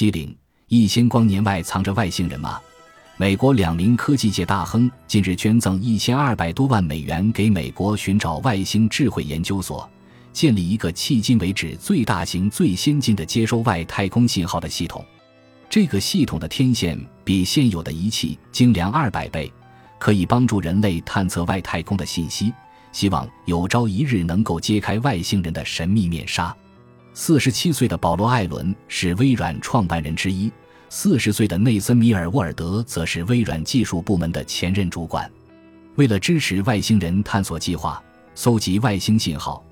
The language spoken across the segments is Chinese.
七零一千光年外藏着外星人吗？美国两名科技界大亨近日捐赠一千二百多万美元给美国寻找外星智慧研究所，建立一个迄今为止最大型、最先进的接收外太空信号的系统。这个系统的天线比现有的仪器精良二百倍，可以帮助人类探测外太空的信息。希望有朝一日能够揭开外星人的神秘面纱。四十七岁的保罗·艾伦是微软创办人之一。四十岁的内森·米尔沃尔德则是微软技术部门的前任主管。为了支持外星人探索计划、搜集外星信号，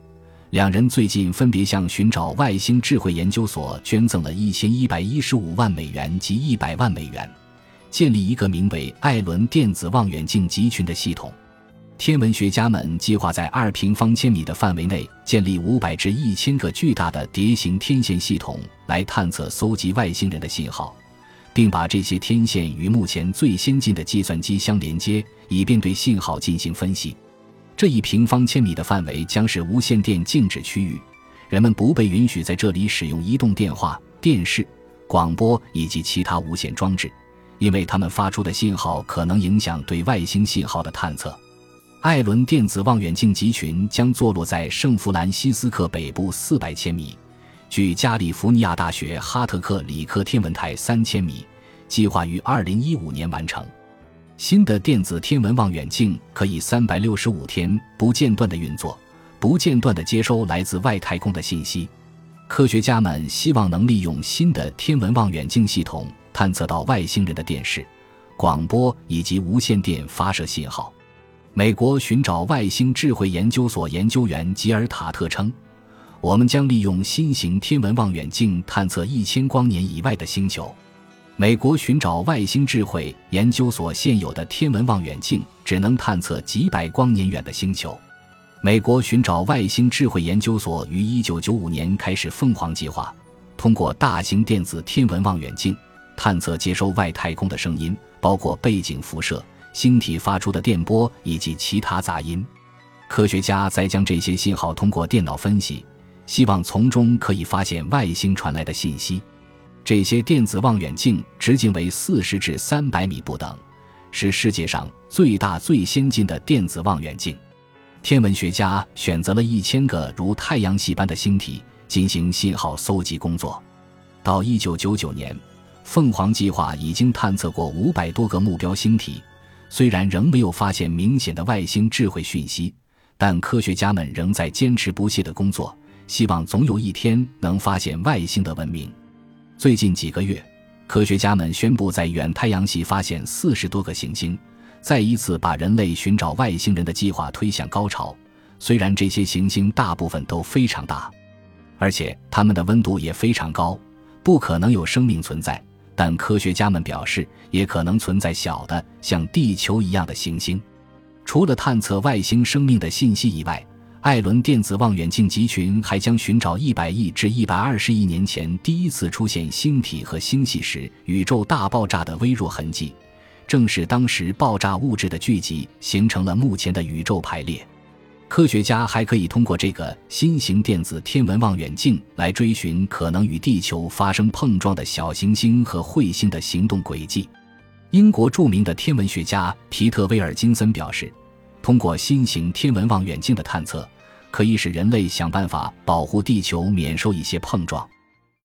两人最近分别向寻找外星智慧研究所捐赠了一千一百一十五万美元及一百万美元，建立一个名为“艾伦电子望远镜集群”的系统。天文学家们计划在二平方千米的范围内建立五百至一千个巨大的蝶形天线系统，来探测、搜集外星人的信号。并把这些天线与目前最先进的计算机相连接，以便对信号进行分析。这一平方千米的范围将是无线电静止区域，人们不被允许在这里使用移动电话、电视、广播以及其他无线装置，因为它们发出的信号可能影响对外星信号的探测。艾伦电子望远镜集群将坐落在圣弗兰西斯克北部四百千米。距加利福尼亚大学哈特克里克天文台三千米，计划于二零一五年完成。新的电子天文望远镜可以三百六十五天不间断的运作，不间断的接收来自外太空的信息。科学家们希望能利用新的天文望远镜系统探测到外星人的电视、广播以及无线电发射信号。美国寻找外星智慧研究所研究员吉尔塔特称。我们将利用新型天文望远镜探测一千光年以外的星球。美国寻找外星智慧研究所现有的天文望远镜只能探测几百光年远的星球。美国寻找外星智慧研究所于一九九五年开始凤凰计划，通过大型电子天文望远镜探测接收外太空的声音，包括背景辐射、星体发出的电波以及其他杂音。科学家在将这些信号通过电脑分析。希望从中可以发现外星传来的信息。这些电子望远镜直径为四十至三百米不等，是世界上最大最先进的电子望远镜。天文学家选择了一千个如太阳系般的星体进行信号搜集工作。到一九九九年，凤凰计划已经探测过五百多个目标星体。虽然仍没有发现明显的外星智慧讯息，但科学家们仍在坚持不懈地工作。希望总有一天能发现外星的文明。最近几个月，科学家们宣布在远太阳系发现四十多个行星，再一次把人类寻找外星人的计划推向高潮。虽然这些行星大部分都非常大，而且它们的温度也非常高，不可能有生命存在。但科学家们表示，也可能存在小的像地球一样的行星。除了探测外星生命的信息以外，艾伦电子望远镜集群还将寻找一百亿至一百二十亿年前第一次出现星体和星系时宇宙大爆炸的微弱痕迹，正是当时爆炸物质的聚集形成了目前的宇宙排列。科学家还可以通过这个新型电子天文望远镜来追寻可能与地球发生碰撞的小行星和彗星的行动轨迹。英国著名的天文学家皮特·威尔金森表示。通过新型天文望远镜的探测，可以使人类想办法保护地球免受一些碰撞。